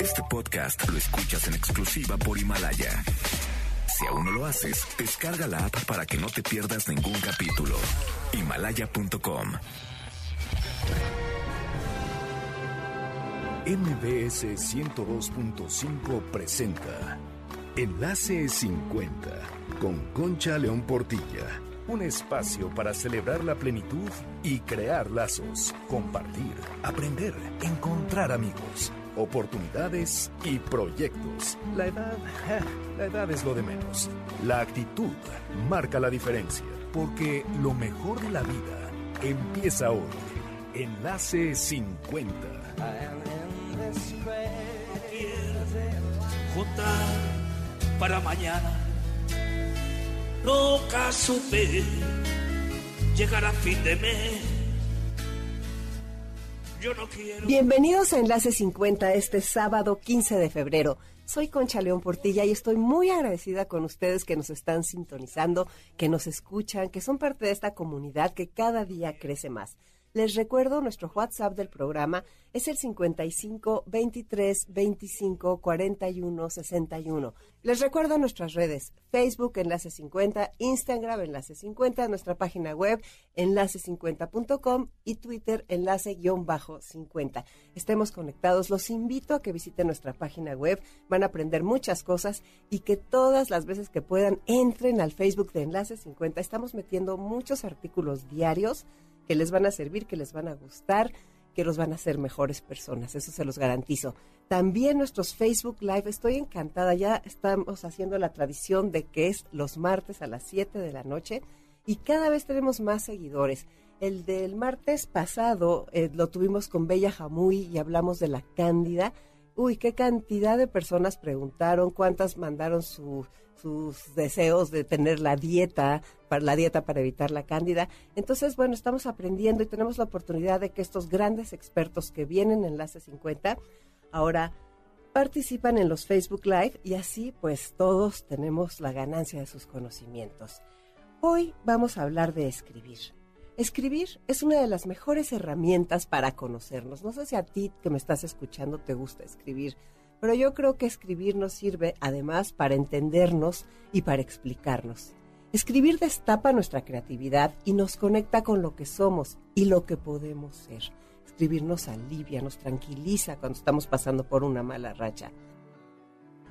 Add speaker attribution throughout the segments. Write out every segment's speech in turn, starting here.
Speaker 1: Este podcast lo escuchas en exclusiva por Himalaya. Si aún no lo haces, descarga la app para que no te pierdas ningún capítulo. Himalaya.com.
Speaker 2: MBS 102.5 presenta Enlace 50 con Concha León Portilla. Un espacio para celebrar la plenitud y crear lazos, compartir, aprender, encontrar amigos, oportunidades y proyectos. La edad, la edad es lo de menos. La actitud marca la diferencia, porque lo mejor de la vida empieza hoy. Enlace 50.
Speaker 3: juntar para mañana. Nunca supe llegar a fin de mes. Yo no quiero.
Speaker 4: Bienvenidos a Enlace 50 este sábado 15 de febrero. Soy Concha León Portilla y estoy muy agradecida con ustedes que nos están sintonizando, que nos escuchan, que son parte de esta comunidad que cada día crece más. Les recuerdo, nuestro WhatsApp del programa es el 55 23 25 41 61. Les recuerdo nuestras redes, Facebook Enlace 50, Instagram Enlace 50, nuestra página web enlace50.com y Twitter Enlace-50. Estemos conectados, los invito a que visiten nuestra página web, van a aprender muchas cosas y que todas las veces que puedan entren al Facebook de Enlace 50. Estamos metiendo muchos artículos diarios que les van a servir, que les van a gustar, que los van a hacer mejores personas, eso se los garantizo. También nuestros Facebook Live, estoy encantada, ya estamos haciendo la tradición de que es los martes a las 7 de la noche y cada vez tenemos más seguidores. El del martes pasado eh, lo tuvimos con Bella Jamuy y hablamos de la cándida. Uy, qué cantidad de personas preguntaron, cuántas mandaron sus deseos de tener la dieta, para la dieta para evitar la cándida. Entonces, bueno, estamos aprendiendo y tenemos la oportunidad de que estos grandes expertos que vienen en Enlace 50 ahora participan en los Facebook Live y así pues todos tenemos la ganancia de sus conocimientos. Hoy vamos a hablar de escribir. Escribir es una de las mejores herramientas para conocernos. No sé si a ti que me estás escuchando te gusta escribir, pero yo creo que escribir nos sirve además para entendernos y para explicarnos. Escribir destapa nuestra creatividad y nos conecta con lo que somos y lo que podemos ser. Escribir nos alivia, nos tranquiliza cuando estamos pasando por una mala racha.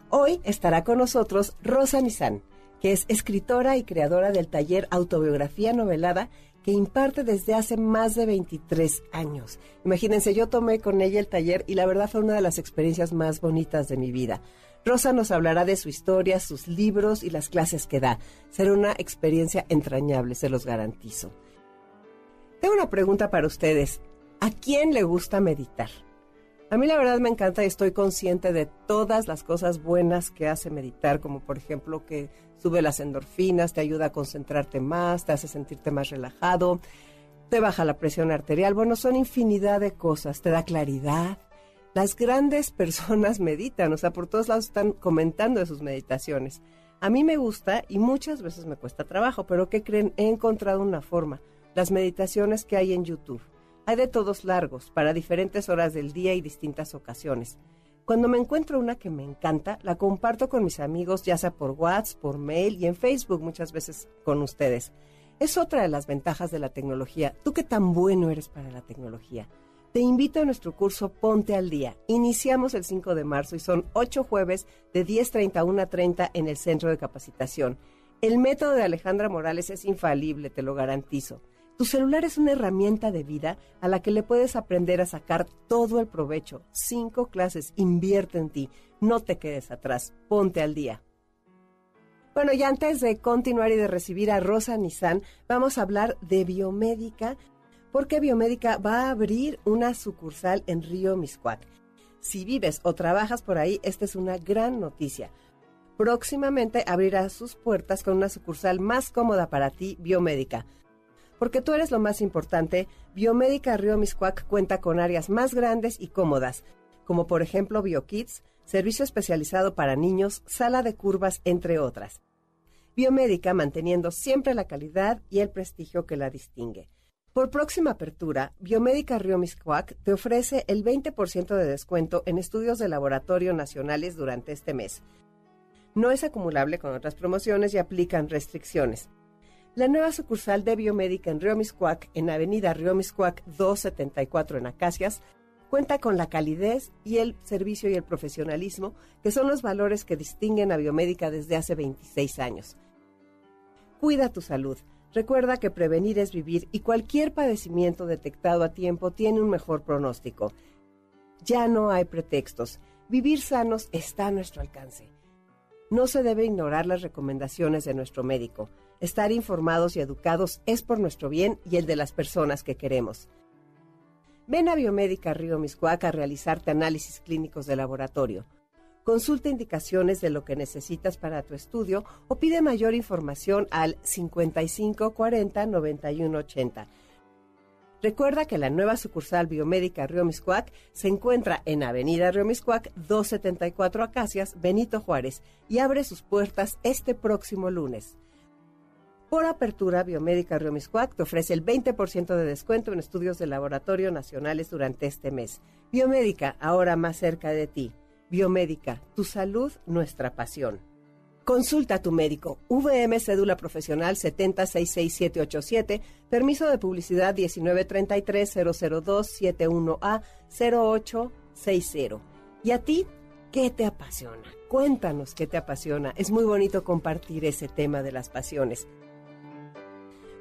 Speaker 4: Hoy estará con nosotros Rosa Nizán, que es escritora y creadora del taller Autobiografía Novelada que imparte desde hace más de 23 años. Imagínense, yo tomé con ella el taller y la verdad fue una de las experiencias más bonitas de mi vida. Rosa nos hablará de su historia, sus libros y las clases que da. Será una experiencia entrañable, se los garantizo. Tengo una pregunta para ustedes. ¿A quién le gusta meditar? A mí la verdad me encanta y estoy consciente de todas las cosas buenas que hace meditar, como por ejemplo que sube las endorfinas, te ayuda a concentrarte más, te hace sentirte más relajado, te baja la presión arterial. Bueno, son infinidad de cosas, te da claridad. Las grandes personas meditan, o sea, por todos lados están comentando de sus meditaciones. A mí me gusta y muchas veces me cuesta trabajo, pero ¿qué creen? He encontrado una forma. Las meditaciones que hay en YouTube. Hay de todos largos, para diferentes horas del día y distintas ocasiones. Cuando me encuentro una que me encanta, la comparto con mis amigos, ya sea por WhatsApp, por mail y en Facebook muchas veces con ustedes. Es otra de las ventajas de la tecnología. ¿Tú qué tan bueno eres para la tecnología? Te invito a nuestro curso Ponte al Día. Iniciamos el 5 de marzo y son 8 jueves de 10.30 a 1.30 en el centro de capacitación. El método de Alejandra Morales es infalible, te lo garantizo. Tu celular es una herramienta de vida a la que le puedes aprender a sacar todo el provecho. Cinco clases, invierte en ti, no te quedes atrás, ponte al día. Bueno, y antes de continuar y de recibir a Rosa Nizán, vamos a hablar de biomédica, porque biomédica va a abrir una sucursal en Río Miscuac. Si vives o trabajas por ahí, esta es una gran noticia. Próximamente abrirá sus puertas con una sucursal más cómoda para ti, biomédica porque tú eres lo más importante, Biomédica Río Miscuac cuenta con áreas más grandes y cómodas, como por ejemplo BioKids, servicio especializado para niños, sala de curvas, entre otras. Biomédica manteniendo siempre la calidad y el prestigio que la distingue. Por próxima apertura, Biomédica Río Miscuac te ofrece el 20% de descuento en estudios de laboratorio nacionales durante este mes. No es acumulable con otras promociones y aplican restricciones. La nueva sucursal de Biomédica en Río Miscuac, en Avenida Río Miscuac 274 en Acacias, cuenta con la calidez y el servicio y el profesionalismo, que son los valores que distinguen a Biomédica desde hace 26 años. Cuida tu salud. Recuerda que prevenir es vivir y cualquier padecimiento detectado a tiempo tiene un mejor pronóstico. Ya no hay pretextos. Vivir sanos está a nuestro alcance. No se debe ignorar las recomendaciones de nuestro médico. Estar informados y educados es por nuestro bien y el de las personas que queremos. Ven a Biomédica Río Miscuac a realizarte análisis clínicos de laboratorio. Consulta indicaciones de lo que necesitas para tu estudio o pide mayor información al 55 40 91 80. Recuerda que la nueva sucursal biomédica Río Miscuac se encuentra en Avenida Río Miscuac 274 Acacias, Benito Juárez, y abre sus puertas este próximo lunes. Por apertura, Biomédica Río Miscuac te ofrece el 20% de descuento en estudios de laboratorio nacionales durante este mes. Biomédica, ahora más cerca de ti. Biomédica, tu salud, nuestra pasión. Consulta a tu médico. VM Cédula Profesional 7066787. Permiso de publicidad 193300271A 0860. ¿Y a ti qué te apasiona? Cuéntanos qué te apasiona. Es muy bonito compartir ese tema de las pasiones.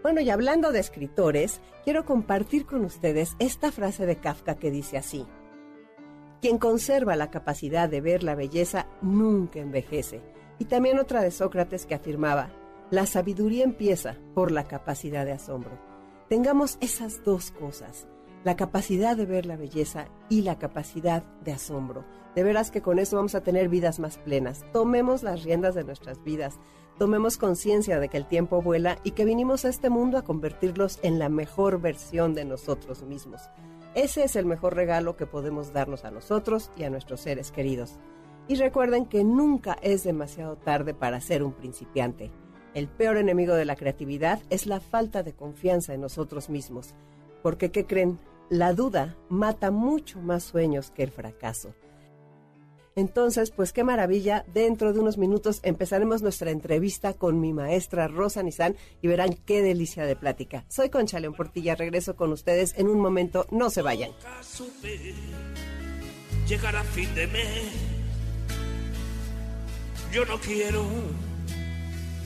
Speaker 4: Bueno, y hablando de escritores, quiero compartir con ustedes esta frase de Kafka que dice así. Quien conserva la capacidad de ver la belleza nunca envejece. Y también otra de Sócrates que afirmaba, la sabiduría empieza por la capacidad de asombro. Tengamos esas dos cosas, la capacidad de ver la belleza y la capacidad de asombro. De veras que con eso vamos a tener vidas más plenas. Tomemos las riendas de nuestras vidas, tomemos conciencia de que el tiempo vuela y que vinimos a este mundo a convertirlos en la mejor versión de nosotros mismos. Ese es el mejor regalo que podemos darnos a nosotros y a nuestros seres queridos. Y recuerden que nunca es demasiado tarde para ser un principiante. El peor enemigo de la creatividad es la falta de confianza en nosotros mismos. Porque, ¿qué creen? La duda mata mucho más sueños que el fracaso. Entonces, pues qué maravilla. Dentro de unos minutos empezaremos nuestra entrevista con mi maestra Rosa Nizán y verán qué delicia de plática. Soy Concha León Portilla, regreso con ustedes en un momento. No se vayan.
Speaker 3: Llegar a fin de mes. Yo no quiero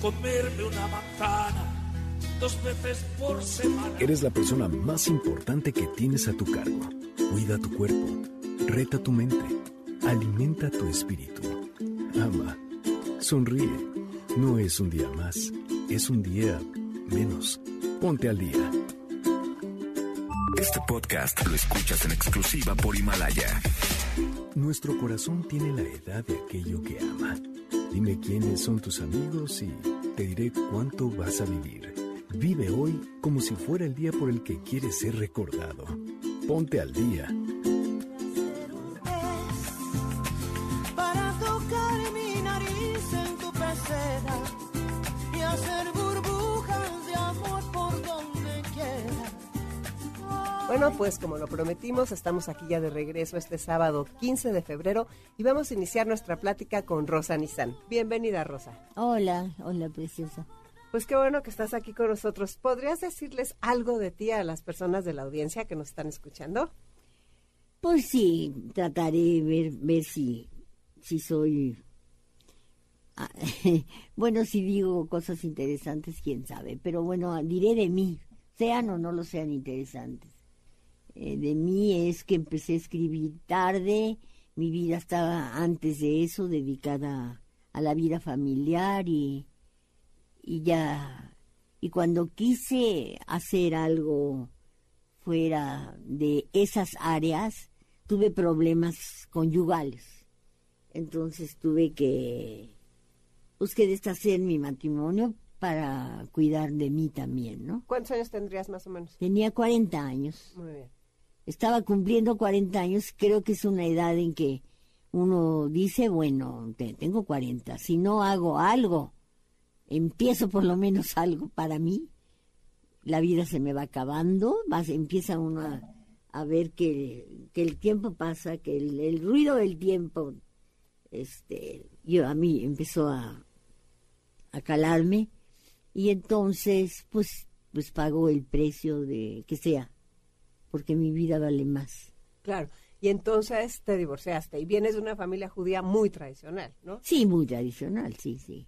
Speaker 3: comerme una manzana dos veces por semana.
Speaker 2: Eres la persona más importante que tienes a tu cargo. Cuida tu cuerpo. Reta tu mente Alimenta tu espíritu. Ama. Sonríe. No es un día más, es un día menos. Ponte al día.
Speaker 1: Este podcast lo escuchas en exclusiva por Himalaya.
Speaker 2: Nuestro corazón tiene la edad de aquello que ama. Dime quiénes son tus amigos y te diré cuánto vas a vivir. Vive hoy como si fuera el día por el que quieres ser recordado. Ponte al día
Speaker 4: Bueno, pues como lo prometimos, estamos aquí ya de regreso este sábado 15 de febrero y vamos a iniciar nuestra plática con Rosa Nizán. Bienvenida, Rosa.
Speaker 5: Hola, hola, preciosa.
Speaker 4: Pues qué bueno que estás aquí con nosotros. ¿Podrías decirles algo de ti a las personas de la audiencia que nos están escuchando?
Speaker 5: Pues sí, trataré de ver, ver si, si soy... Ah, bueno, si digo cosas interesantes, quién sabe, pero bueno, diré de mí, sean o no lo sean interesantes. Eh, de mí es que empecé a escribir tarde, mi vida estaba antes de eso dedicada a la vida familiar y, y ya, y cuando quise hacer algo fuera de esas áreas, tuve problemas conyugales. Entonces tuve que, pues que deshacer mi matrimonio para cuidar de mí también, ¿no?
Speaker 4: ¿Cuántos años tendrías más o menos?
Speaker 5: Tenía 40 años.
Speaker 4: Muy bien
Speaker 5: estaba cumpliendo 40 años, creo que es una edad en que uno dice, bueno, tengo 40, si no hago algo, empiezo por lo menos algo para mí, la vida se me va acabando, vas, empieza uno a, a ver que, que, el tiempo pasa, que el, el, ruido del tiempo, este, yo a mí empezó a, a calarme y entonces pues pues pago el precio de que sea, porque mi vida vale más.
Speaker 4: Claro. Y entonces te divorciaste y vienes de una familia judía muy tradicional, ¿no?
Speaker 5: Sí, muy tradicional, sí, sí.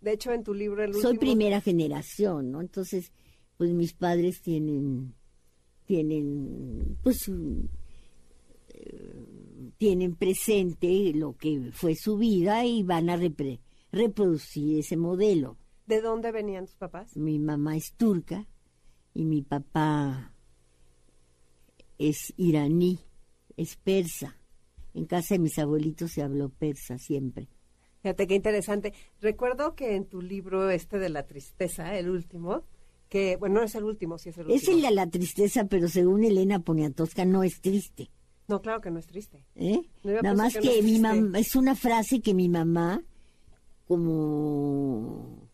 Speaker 4: De hecho, en tu libro el
Speaker 5: Soy primera generación, ¿no? Entonces, pues mis padres tienen tienen pues eh, tienen presente lo que fue su vida y van a reproducir ese modelo.
Speaker 4: ¿De dónde venían tus papás?
Speaker 5: Mi mamá es turca y mi papá es iraní, es persa. En casa de mis abuelitos se habló persa siempre.
Speaker 4: Fíjate qué interesante. Recuerdo que en tu libro este de la tristeza, el último, que, bueno, no es el último, sí es el último.
Speaker 5: Es el de la tristeza, pero según Elena Poniatowska no es triste.
Speaker 4: No, claro que no es triste.
Speaker 5: ¿Eh? Nada más que, mi mamá, es una frase que mi mamá, como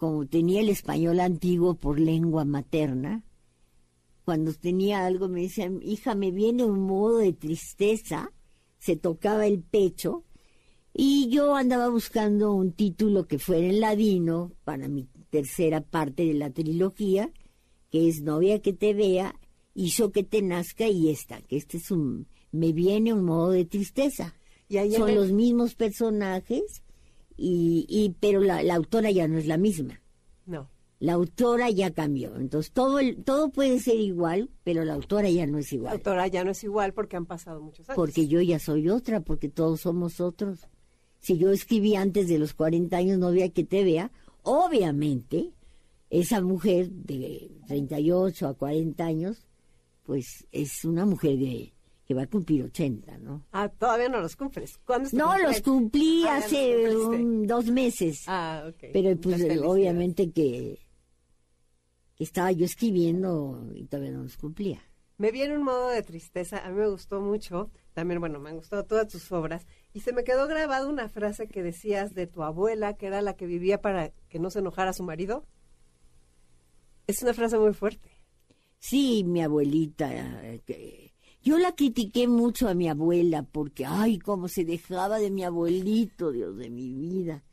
Speaker 5: como tenía el español antiguo por lengua materna, cuando tenía algo me decía, hija, me viene un modo de tristeza, se tocaba el pecho, y yo andaba buscando un título que fuera en ladino para mi tercera parte de la trilogía, que es Novia que te vea, hizo que te nazca y esta, que este es un, me viene un modo de tristeza. Son los mismos personajes, y, pero la, autora ya no es la misma. La autora ya cambió. Entonces todo el, todo puede ser igual, pero la autora ya no es igual.
Speaker 4: La autora ya no es igual porque han pasado muchos años.
Speaker 5: Porque yo ya soy otra, porque todos somos otros. Si yo escribí antes de los 40 años no había que te vea, obviamente esa mujer de 38 a 40 años, pues es una mujer de que va a cumplir 80, ¿no?
Speaker 4: Ah, todavía no los cumples. ¿Cuándo
Speaker 5: No, los cumplí ah, hace dos meses.
Speaker 4: Ah, ok.
Speaker 5: Pero pues obviamente que, estaba yo escribiendo y todavía no los cumplía.
Speaker 4: Me viene un modo de tristeza, a mí me gustó mucho, también, bueno, me han gustado todas tus obras, y se me quedó grabada una frase que decías de tu abuela, que era la que vivía para que no se enojara su marido. Es una frase muy fuerte.
Speaker 5: Sí, mi abuelita, que yo la critiqué mucho a mi abuela porque, ay, cómo se dejaba de mi abuelito, Dios de mi vida.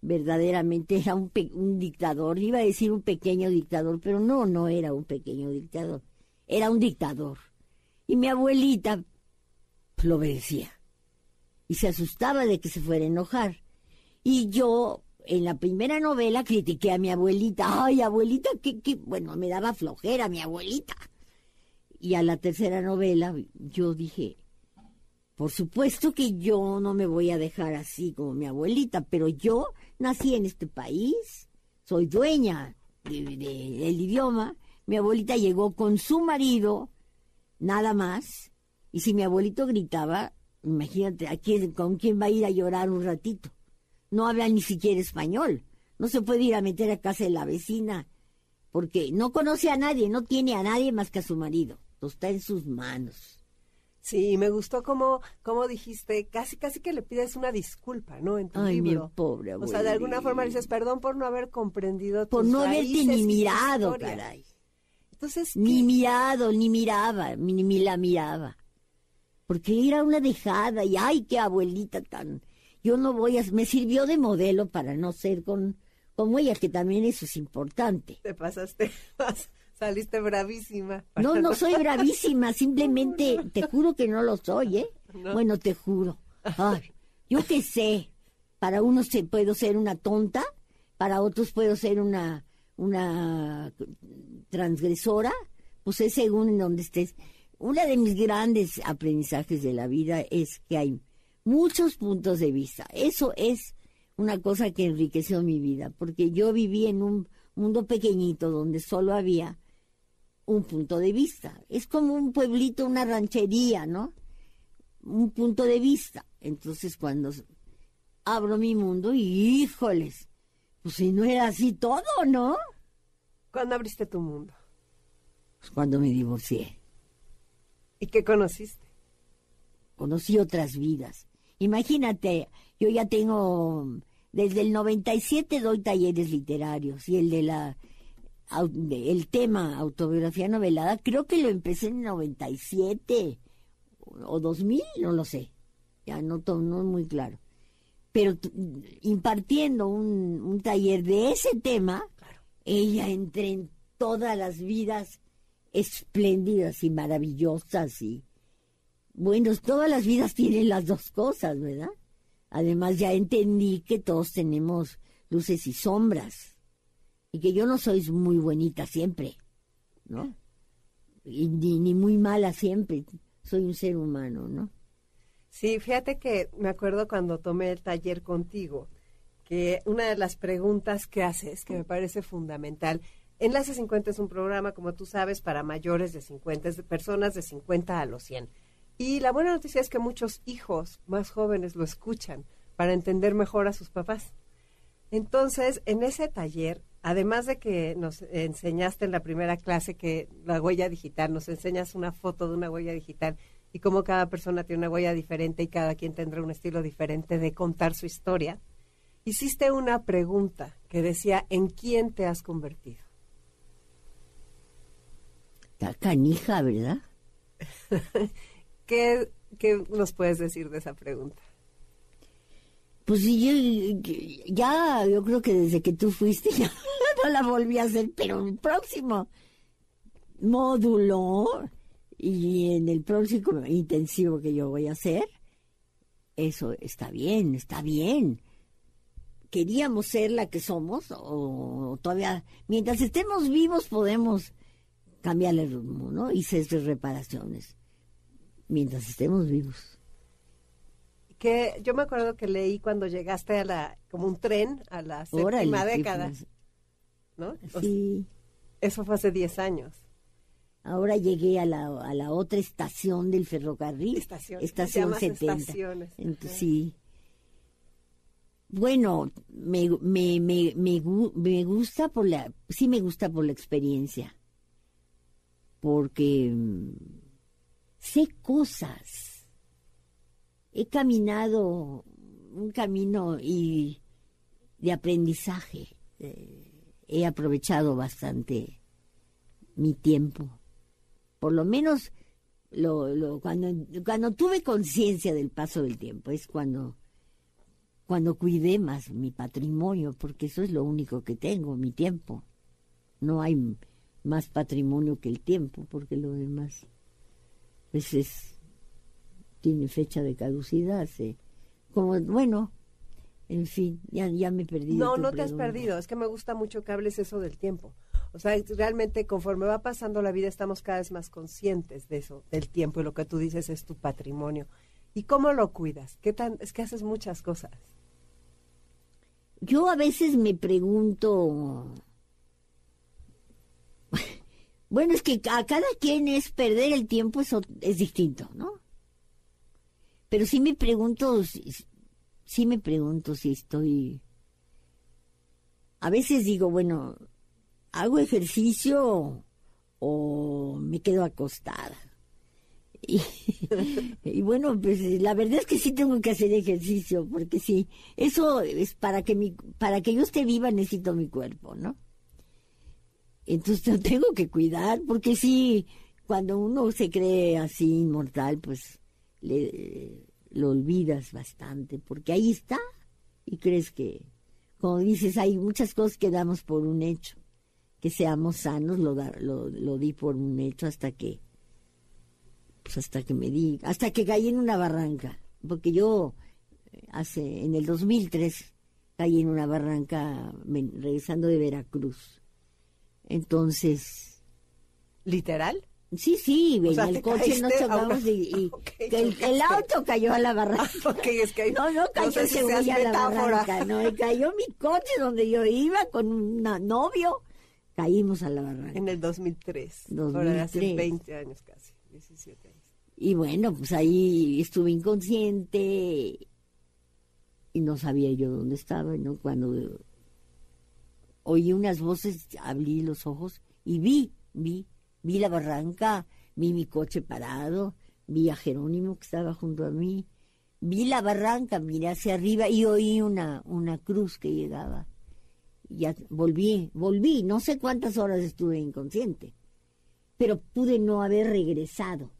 Speaker 5: Verdaderamente era un, un dictador, iba a decir un pequeño dictador, pero no, no era un pequeño dictador, era un dictador. Y mi abuelita lo obedecía y se asustaba de que se fuera a enojar. Y yo, en la primera novela, critiqué a mi abuelita. Ay, abuelita, que, que, bueno, me daba flojera mi abuelita. Y a la tercera novela yo dije, por supuesto que yo no me voy a dejar así como mi abuelita, pero yo nací en este país, soy dueña del idioma, mi abuelita llegó con su marido, nada más, y si mi abuelito gritaba, imagínate, ¿a ¿con quién va a ir a llorar un ratito? No habla ni siquiera español, no se puede ir a meter a casa de la vecina, porque no conoce a nadie, no tiene a nadie más que a su marido está en sus manos.
Speaker 4: Sí, me gustó como, como dijiste, casi casi que le pides una disculpa, ¿no? En tu
Speaker 5: Ay,
Speaker 4: libro.
Speaker 5: mi pobre
Speaker 4: O sea, de alguna forma dices, perdón por no haber comprendido
Speaker 5: Por no haberte ni mirado, caray. Entonces, ni mirado, ni miraba, ni, ni la miraba. Porque era una dejada y ay, qué abuelita tan... Yo no voy a... Me sirvió de modelo para no ser con como ella, que también eso es importante.
Speaker 4: Te pasaste, Saliste bravísima.
Speaker 5: No, no soy bravísima, simplemente te juro que no lo soy, ¿eh? Bueno, te juro. Ay, yo qué sé, para unos puedo ser una tonta, para otros puedo ser una, una transgresora, pues es según en donde estés. Uno de mis grandes aprendizajes de la vida es que hay muchos puntos de vista. Eso es una cosa que enriqueció mi vida, porque yo viví en un mundo pequeñito donde solo había un punto de vista. Es como un pueblito, una ranchería, ¿no? Un punto de vista. Entonces cuando abro mi mundo y híjoles, pues si no era así todo, ¿no?
Speaker 4: ¿Cuándo abriste tu mundo?
Speaker 5: Pues cuando me divorcié.
Speaker 4: ¿Y qué conociste?
Speaker 5: Conocí otras vidas. Imagínate, yo ya tengo, desde el 97 doy talleres literarios y el de la el tema autobiografía novelada, creo que lo empecé en 97 o 2000, no lo sé, ya no, no es muy claro. Pero impartiendo un, un, taller de ese tema, ella entra en todas las vidas espléndidas y maravillosas y bueno, todas las vidas tienen las dos cosas, ¿verdad? Además ya entendí que todos tenemos luces y sombras y que yo no soy muy bonita siempre, ¿no? Y ni, muy mala siempre, soy un ser humano, ¿no?
Speaker 4: Sí, fíjate que me acuerdo cuando tomé el taller contigo, que una de las preguntas que haces, que me parece fundamental, Enlace 50 es un programa, como tú sabes, para mayores de 50, de personas de 50 a los 100. Y la buena noticia es que muchos hijos más jóvenes lo escuchan para entender mejor a sus papás. Entonces, en ese taller, además de que nos enseñaste en la primera clase que la huella digital, nos enseñas una foto de una huella digital y cómo cada persona tiene una huella diferente y cada quien tendrá un estilo diferente de contar su historia, hiciste una pregunta que decía, ¿en quién te has convertido?
Speaker 5: La canija, ¿verdad?
Speaker 4: ¿Qué, ¿Qué nos puedes decir de esa pregunta?
Speaker 5: Pues yo, ya, yo creo que desde que tú fuiste ya no la volví a hacer, pero el próximo módulo y en el próximo intensivo que yo voy a hacer, eso está bien, está bien. Queríamos ser la que somos o todavía, mientras estemos vivos podemos cambiarle el rumbo, ¿no? Y hacer reparaciones mientras estemos vivos.
Speaker 4: Que yo me acuerdo que leí cuando llegaste a la, como un tren, a la séptima década, ¿no?
Speaker 5: Sí.
Speaker 4: Eso fue hace 10 años.
Speaker 5: Ahora llegué a la, a la otra estación del ferrocarril.
Speaker 4: Estación,
Speaker 5: estación 70. Entonces, sí. Bueno, me, me, me, me, me gusta por la, sí me gusta por la experiencia. Porque mm, sé cosas. He caminado un camino y de aprendizaje. Eh, he aprovechado bastante mi tiempo. Por lo menos lo, cuando, cuando tuve conciencia del paso del tiempo es cuando, cuando cuidé más mi patrimonio, porque eso es lo único que tengo, mi tiempo. No hay más patrimonio que el tiempo, porque lo demás pues tiene fecha de caducidad. Se, como, bueno, en fin, ya, ya me he perdido.
Speaker 4: No, no te has perdido, es que me gusta mucho que hables eso del tiempo. O sea, realmente conforme va pasando la vida estamos cada vez más conscientes de eso, del tiempo y lo que tú dices es tu patrimonio. ¿Y cómo lo cuidas? ¿Qué tan es que haces muchas cosas?
Speaker 5: Yo a veces me pregunto bueno, es que a cada quien es perder el tiempo, eso es distinto, ¿no? Pero sí me pregunto, sí me pregunto si estoy... A veces digo, bueno, ¿hago ejercicio o me quedo acostada? Y, bueno, pues la verdad es que sí tengo que hacer ejercicio, porque sí, eso es para que mi, para que yo esté viva necesito mi cuerpo, ¿no? Entonces lo tengo que cuidar, porque sí, cuando uno se cree así inmortal, pues le, lo olvidas bastante, porque ahí está y crees que, como dices, hay muchas cosas que damos por un hecho. Que seamos sanos, lo, lo, lo di por un hecho hasta que, pues hasta que me di, hasta que caí en una barranca, porque yo hace, en el 2003, caí en una barranca regresando de Veracruz entonces.
Speaker 4: ¿Literal?
Speaker 5: Sí, sí, en el coche no chocamos y, el, auto cayó a la barranca.
Speaker 4: es que
Speaker 5: no, no cayó no a la barranca, no, cayó mi coche donde yo iba con un novio, caímos a la barranca.
Speaker 4: En el 2003, 2003. hace 20 años casi, 17 años.
Speaker 5: Y bueno, pues ahí estuve inconsciente y no sabía yo dónde estaba, ¿no? Cuando oí unas voces, abrí los ojos y vi, vi, vi la barranca, vi mi coche parado, vi a Jerónimo que estaba junto a mí, vi la barranca, miré hacia arriba y oí una, una cruz que llegaba. Ya volví, volví, no sé cuántas horas estuve inconsciente, pero pude no haber regresado.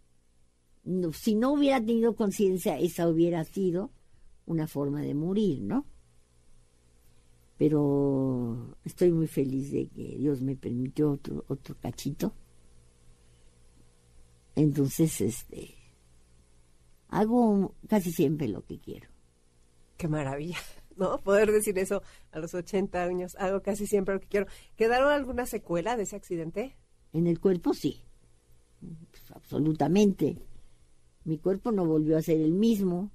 Speaker 5: Si no hubiera tenido conciencia, esa hubiera sido una forma de morir, ¿no? Pero estoy muy feliz de que Dios me permitió otro, otro cachito. Entonces, este, hago casi siempre lo que quiero.
Speaker 4: Qué maravilla, ¿no? Poder decir eso a los 80 años, hago casi siempre lo que quiero. ¿Quedaron alguna secuela de ese accidente?
Speaker 5: En el cuerpo sí, pues, absolutamente. Mi cuerpo no volvió a ser el mismo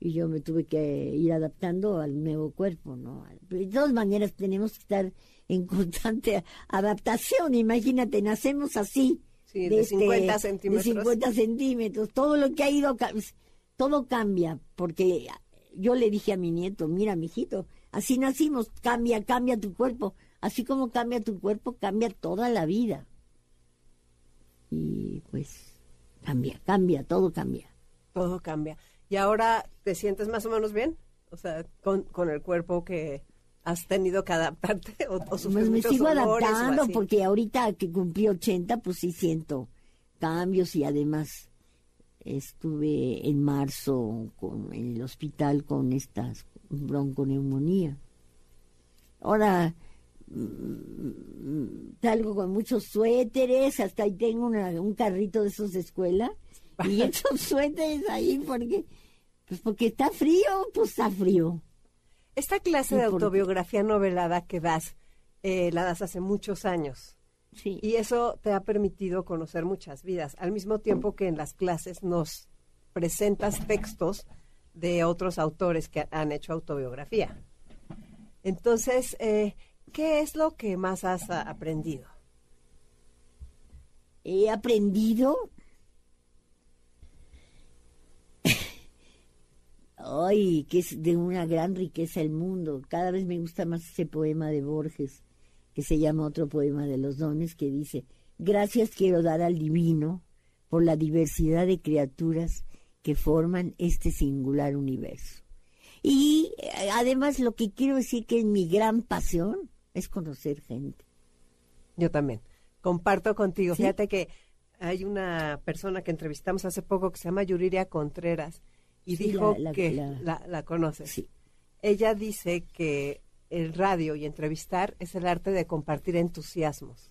Speaker 5: y yo me tuve que ir adaptando al nuevo cuerpo, ¿no? de todas maneras tenemos que estar en constante adaptación. Imagínate, nacemos así.
Speaker 4: Sí, de, 50 centímetros.
Speaker 5: De 50 centímetros. Todo lo que ha ido, todo cambia, porque yo le dije a mi nieto, mira, mijito, así nacimos, cambia, cambia tu cuerpo. Así como cambia tu cuerpo, cambia toda la vida. Y pues cambia, cambia, todo cambia.
Speaker 4: Todo cambia. ¿Y ahora te sientes más o menos bien? O sea, con, con el cuerpo que has tenido que adaptarte o, o
Speaker 5: pues me sigo adaptando porque ahorita que cumplí 80 pues sí siento cambios y además estuve en marzo con, en el hospital con estas bronconeumonía. Ahora mm, salgo con muchos suéteres, hasta ahí tengo un carrito de esos de escuela y esos suéteres ahí porque pues porque está frío, pues está frío.
Speaker 4: Esta clase de autobiografía novelada que das, eh, la das hace muchos años.
Speaker 5: Sí.
Speaker 4: Y eso te ha permitido conocer muchas vidas, al mismo tiempo que en las clases nos presentas textos de otros autores que han hecho autobiografía. Entonces, eh, ¿qué es lo que más has aprendido?
Speaker 5: He aprendido Ay, que es de una gran riqueza el mundo. Cada vez me gusta más ese poema de Borges, que se llama otro poema de los dones, que dice, gracias quiero dar al divino por la diversidad de criaturas que forman este singular universo. Y eh, además lo que quiero decir que mi gran pasión es conocer gente.
Speaker 4: Yo también. Comparto contigo. Fíjate que hay una persona que entrevistamos hace poco que se llama Yuriria Contreras y dijo que la, la, conoces.
Speaker 5: Sí.
Speaker 4: Ella dice que el radio y entrevistar es el arte de compartir entusiasmos.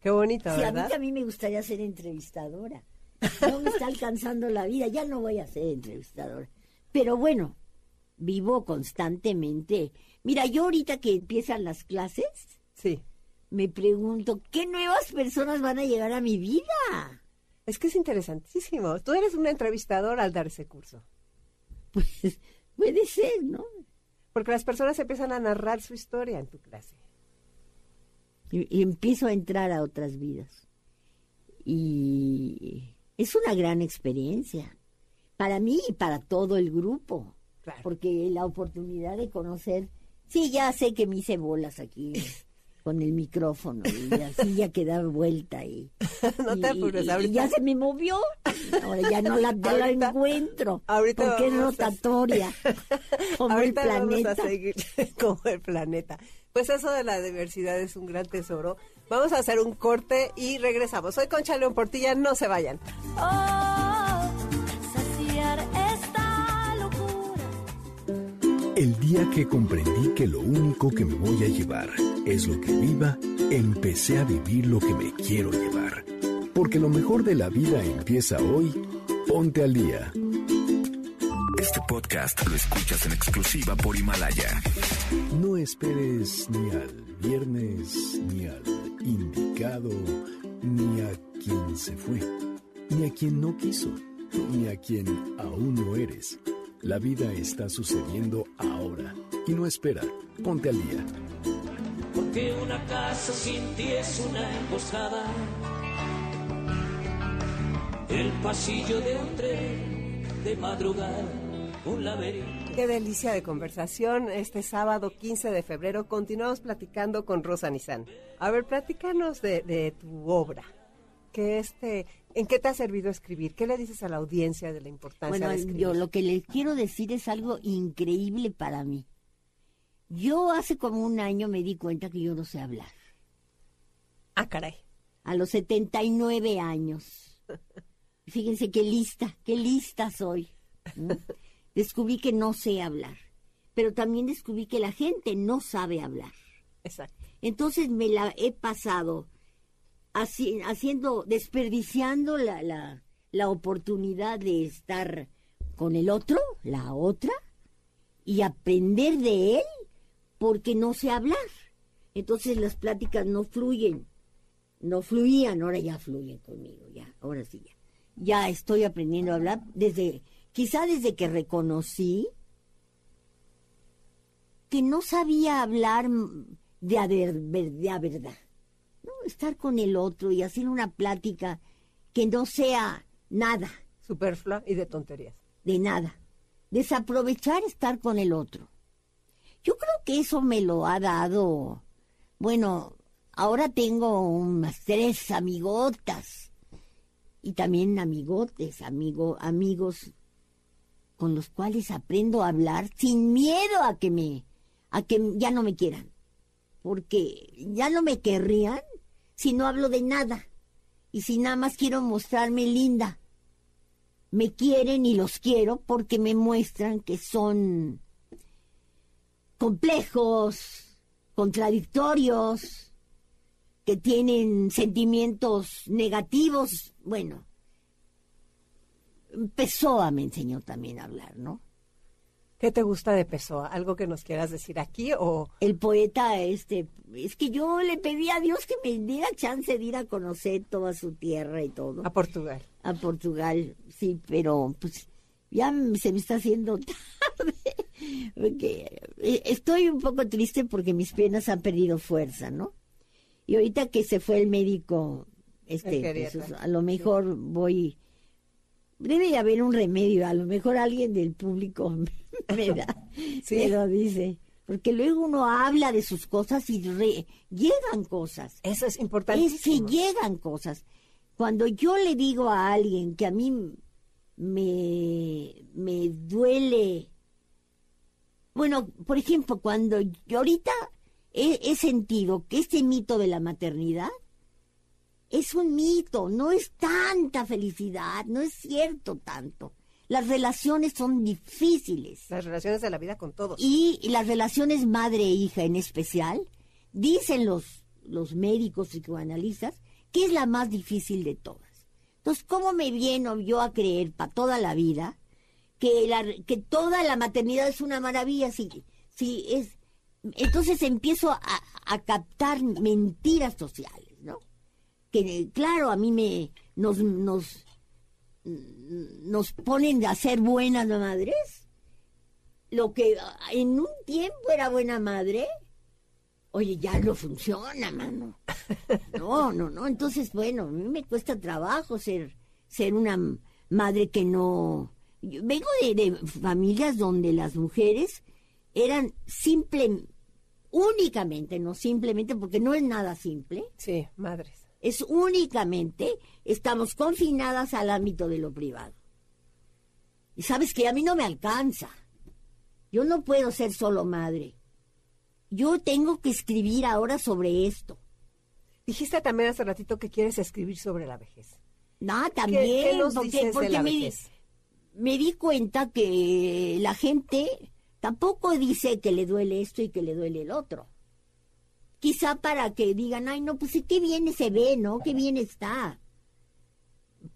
Speaker 4: Qué bonito, sí,
Speaker 5: ¿verdad? A mí, me gustaría ser entrevistadora. No me está alcanzando la vida, ya no voy a ser entrevistadora. Pero bueno, vivo constantemente. Mira, yo ahorita que empiezan las clases,
Speaker 4: sí.
Speaker 5: me pregunto, ¿qué nuevas personas van a llegar a mi vida?
Speaker 4: Es que es interesantísimo. Tú eres un entrevistador al dar ese curso.
Speaker 5: Pues puede ser, ¿no?
Speaker 4: Porque las personas empiezan a narrar su historia en tu clase.
Speaker 5: Y, empiezo a entrar a otras vidas. Y es una gran experiencia. Para mí y para todo el grupo. Porque la oportunidad de conocer. Sí, ya sé que me hice bolas aquí. con el micrófono y así ya queda vuelta y,
Speaker 4: no te apures, ahorita.
Speaker 5: ya se me movió. Ahora ya no la, encuentro.
Speaker 4: ahorita
Speaker 5: porque es rotatoria como el planeta
Speaker 4: vamos a seguir como el planeta. Pues eso de la diversidad es un gran tesoro. Vamos a hacer un corte y regresamos. Soy Concha León Portilla no se vayan. Oh,
Speaker 2: el día que comprendí que lo único que me voy a llevar es lo que viva, empecé a vivir lo que me quiero llevar. Porque lo mejor de la vida empieza hoy. Ponte al día.
Speaker 1: Este podcast lo escuchas en exclusiva por Himalaya.
Speaker 2: No esperes ni al viernes, ni al indicado, ni a quien se fue, ni a quien no quiso, ni a quien aún no eres. La vida está sucediendo ahora y no espera. Ponte al día
Speaker 3: porque una casa sin ti es una emboscada. El pasillo de un tren de madrugada, un laberinto.
Speaker 4: Qué delicia de conversación. Este sábado 15 de febrero continuamos platicando con Rosa Nizán. A ver, platícanos de, tu obra. ¿Qué este, ¿En qué te ha servido escribir? ¿Qué le dices a la audiencia de la importancia de escribir?
Speaker 5: Yo lo que les quiero decir es algo increíble para mí Yo hace como un año me di cuenta que yo no sé hablar.
Speaker 4: Ah, caray.
Speaker 5: A los 79 años. Fíjense qué lista, qué lista soy. Descubrí que no sé hablar. Pero también descubrí que la gente no sabe hablar.
Speaker 4: Exacto.
Speaker 5: Entonces me la he pasado haci- haciendo, desperdiciando la, la, la oportunidad de estar con el otro, la otra, y aprender de él porque no sé hablar. Entonces las pláticas no fluyen, no fluían, ahora ya fluyen conmigo, ya, ahora sí ya. Ya estoy aprendiendo a hablar desde, quizá desde que reconocí que no sabía hablar de a, ver- ver- de a verdad. ¿no? Estar con el otro y hacer una plática que no sea nada,
Speaker 4: Superflua y de tonterías.
Speaker 5: de nada. Desaprovechar estar con el otro. Yo creo que eso me lo ha dado. Bueno, ahora tengo unas tres amigotas y también amigotes, amigo, amigos con los cuales aprendo a hablar sin miedo a que me, a que ya no me quieran, porque ya no me querrían si no hablo de nada y si nada más quiero mostrarme linda. Me quieren y los quiero porque me muestran que son complejos, contradictorios, que tienen sentimientos negativos. Bueno, Pessoa me enseñó también a hablar, ¿no?
Speaker 4: ¿Qué te gusta de Pessoa? ¿Algo que nos quieras decir aquí o
Speaker 5: El poeta, este, es que yo le pedí a Dios que me diera chance de ir a conocer toda su tierra y todo.
Speaker 4: a Portugal?
Speaker 5: a Portugal, sí, pero pues ya se me está haciendo tarde. Eh, estoy un poco triste porque mis piernas han perdido fuerza, ¿no? Y ahorita que se fue el médico, este,
Speaker 4: El
Speaker 5: pues, a lo mejor voy. Debe de haber un remedio, a lo mejor alguien del público me, da,
Speaker 4: Sí.
Speaker 5: me lo dice. Porque luego uno habla de sus cosas y re- llegan cosas.
Speaker 4: Eso es
Speaker 5: Es que llegan cosas. Cuando yo le digo a alguien que a mí me, me duele, bueno, por ejemplo, cuando yo ahorita he, he sentido que este mito de la maternidad es un mito, no es tanta felicidad, no es cierto tanto. Las relaciones son difíciles
Speaker 4: Las relaciones de la vida con todos.
Speaker 5: y las relaciones madre-hija en especial, dicen los, los médicos psicoanalistas que es la más difícil de todas. Entonces, ¿cómo me viene yo a creer para toda la vida que, que toda la maternidad es una maravilla? Si, si es, entonces empiezo a, a captar mentiras sociales, ¿no? Que claro, a mí me nos, nos, nos ponen a ser buenas madres lo que en un tiempo era buena madre, oye, ya no funciona, mano. No, no, no. Entonces, bueno, a mí me cuesta trabajo ser, ser una madre que no... yo vengo de, de familias donde las mujeres eran simple, únicamente, no simplemente, porque no es nada simple,
Speaker 4: Sí, madres.
Speaker 5: es únicamente, estamos confinadas al ámbito de lo privado. Y sabes que a mí no me alcanza. Yo no puedo ser solo madre. Yo tengo que escribir ahora sobre esto.
Speaker 4: Dijiste también hace ratito que quieres escribir sobre la vejez.
Speaker 5: No,
Speaker 4: ¿Qué-
Speaker 5: también,
Speaker 4: qué nos
Speaker 5: porque,
Speaker 4: dices de
Speaker 5: porque
Speaker 4: la
Speaker 5: me,
Speaker 4: vejez?
Speaker 5: Me di cuenta que la gente tampoco dice que le duele esto y que le duele el otro. Quizá para que digan, ay, no, pues qué bien se ve, ¿no? Qué bien está.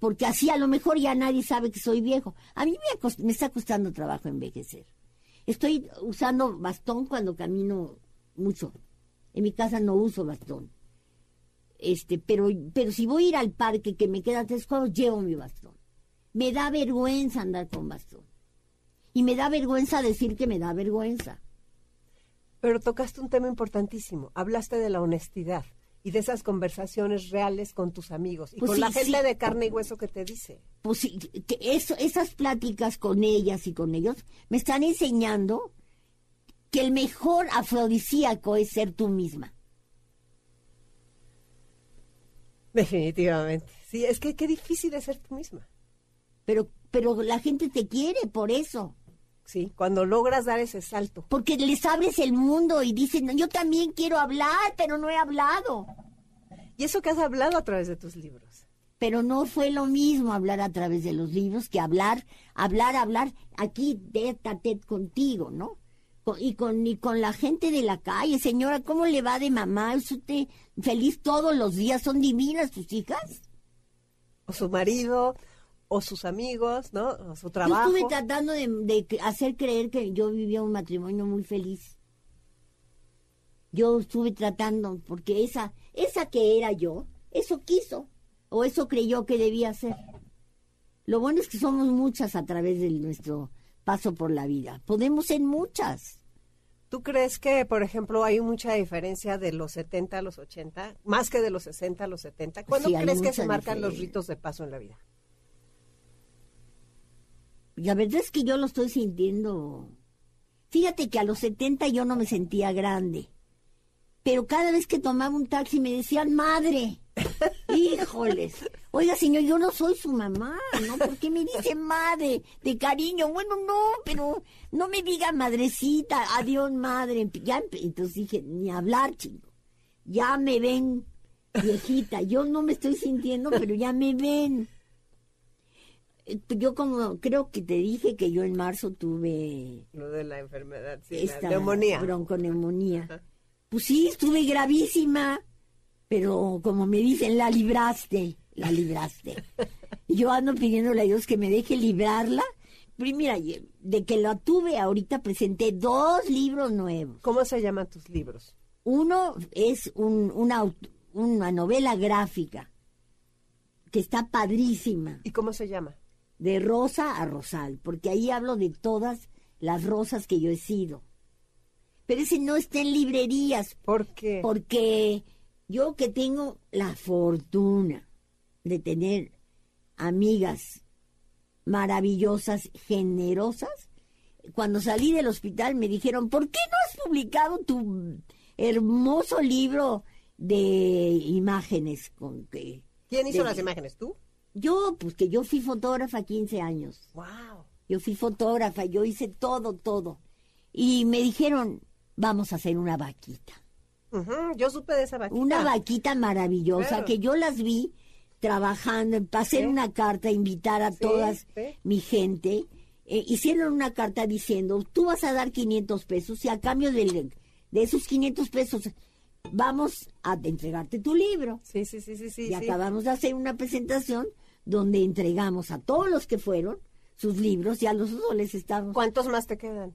Speaker 5: Porque así a lo mejor ya nadie sabe que soy viejo. A mí me, me está costando trabajo envejecer. Estoy usando bastón cuando camino mucho. En mi casa no uso bastón. Este, pero, pero si voy a ir al parque que me queda tres cuadros, llevo mi bastón. Me da vergüenza andar con bastón. Y me da vergüenza decir que me da vergüenza.
Speaker 4: Pero tocaste un tema importantísimo. Hablaste de la honestidad y de esas conversaciones reales con tus amigos y
Speaker 5: Pues
Speaker 4: con
Speaker 5: sí,
Speaker 4: la gente
Speaker 5: sí.
Speaker 4: de carne y hueso que te dice.
Speaker 5: Pues sí, que eso, esas pláticas con ellas y con ellos me están enseñando que el mejor afrodisíaco es ser tú misma.
Speaker 4: Definitivamente. Sí, es que qué difícil es ser tú misma.
Speaker 5: Pero, pero la gente te quiere por eso.
Speaker 4: Sí, cuando logras dar ese salto.
Speaker 5: Porque les abres el mundo y dicen, yo también quiero hablar, pero no he hablado.
Speaker 4: Y eso que has hablado a través de tus libros.
Speaker 5: Pero no fue lo mismo hablar a través de los libros que hablar, hablar, hablar aquí tete a tete contigo, ¿no? Y con, y con la gente de la calle. Señora, ¿cómo le va de mamá? ¿Es usted feliz todos los días? ¿Son divinas tus hijas?
Speaker 4: O su marido, o sus amigos, ¿no? O su
Speaker 5: Yo
Speaker 4: trabajo.
Speaker 5: estuve tratando de, hacer creer que yo vivía un matrimonio muy feliz. Yo estuve tratando, porque esa, esa que era yo, eso quiso, o eso creyó que debía ser. Lo bueno es que somos muchas a través de nuestro paso por la vida. Podemos ser muchas.
Speaker 4: ¿Tú crees que, por ejemplo, hay mucha diferencia de los 70 a los 80, más que de los 60 a los 70? ¿Cuándo
Speaker 5: Sí,
Speaker 4: crees que se marcan los ritos de paso en la vida?
Speaker 5: La verdad es que yo lo estoy sintiendo. Fíjate que a los 70 yo no me sentía grande. Pero cada vez que tomaba un taxi me decían madre. Híjoles. Oiga, señor, yo no soy su mamá, ¿no? ¿Por qué me dice madre? De cariño. Bueno, no, pero no me diga madrecita. Adiós, madre. Ya, entonces dije, ni hablar, chico. Ya me ven, viejita. Yo no me estoy sintiendo, pero ya me ven. Eh, Yo como creo que te dije que yo en marzo tuve
Speaker 4: Lo de la enfermedad, sí,
Speaker 5: esta
Speaker 4: la neumonía.
Speaker 5: bronconeumonía. Pues sí, estuve gravísima, pero como me dicen, la libraste, la libraste. Y yo ando pidiéndole a Dios que me deje librarla. Mira, ye- de que la tuve, ahorita presenté dos libros nuevos.
Speaker 4: ¿Cómo se llaman tus libros?
Speaker 5: Uno es un- una, una novela gráfica que está padrísima
Speaker 4: ¿Y cómo se llama?
Speaker 5: De rosa a rosal, porque ahí hablo de todas las rosas que yo he sido. Pero ese no está en librerías,
Speaker 4: ¿Por qué?
Speaker 5: porque yo que tengo la fortuna de tener amigas maravillosas, generosas, cuando salí del hospital me dijeron, ¿por qué no has publicado tu hermoso libro de imágenes con que...
Speaker 4: ¿Quién hizo
Speaker 5: de-
Speaker 4: las imágenes? ¿Tú?
Speaker 5: Yo, pues que yo fui fotógrafa 15 años.
Speaker 4: ¡Wow!
Speaker 5: Yo fui fotógrafa, yo hice todo, todo. Y me dijeron, vamos a hacer una vaquita.
Speaker 4: yo supe de esa vaquita.
Speaker 5: Una vaquita maravillosa
Speaker 4: Claro.
Speaker 5: que yo las vi trabajando, para hacer
Speaker 4: Sí.
Speaker 5: una carta, invitar a
Speaker 4: Sí,
Speaker 5: todas mi gente. Eh, hicieron una carta diciendo, tú vas a dar 500 pesos y a cambio de esos 500 pesos vamos a entregarte tu libro.
Speaker 4: Sí, sí, sí, sí, sí.
Speaker 5: y
Speaker 4: sí.
Speaker 5: acabamos de hacer una presentación donde entregamos a todos los que fueron sus libros y a los otros les estamos...
Speaker 4: ¿Cuántos más te quedan?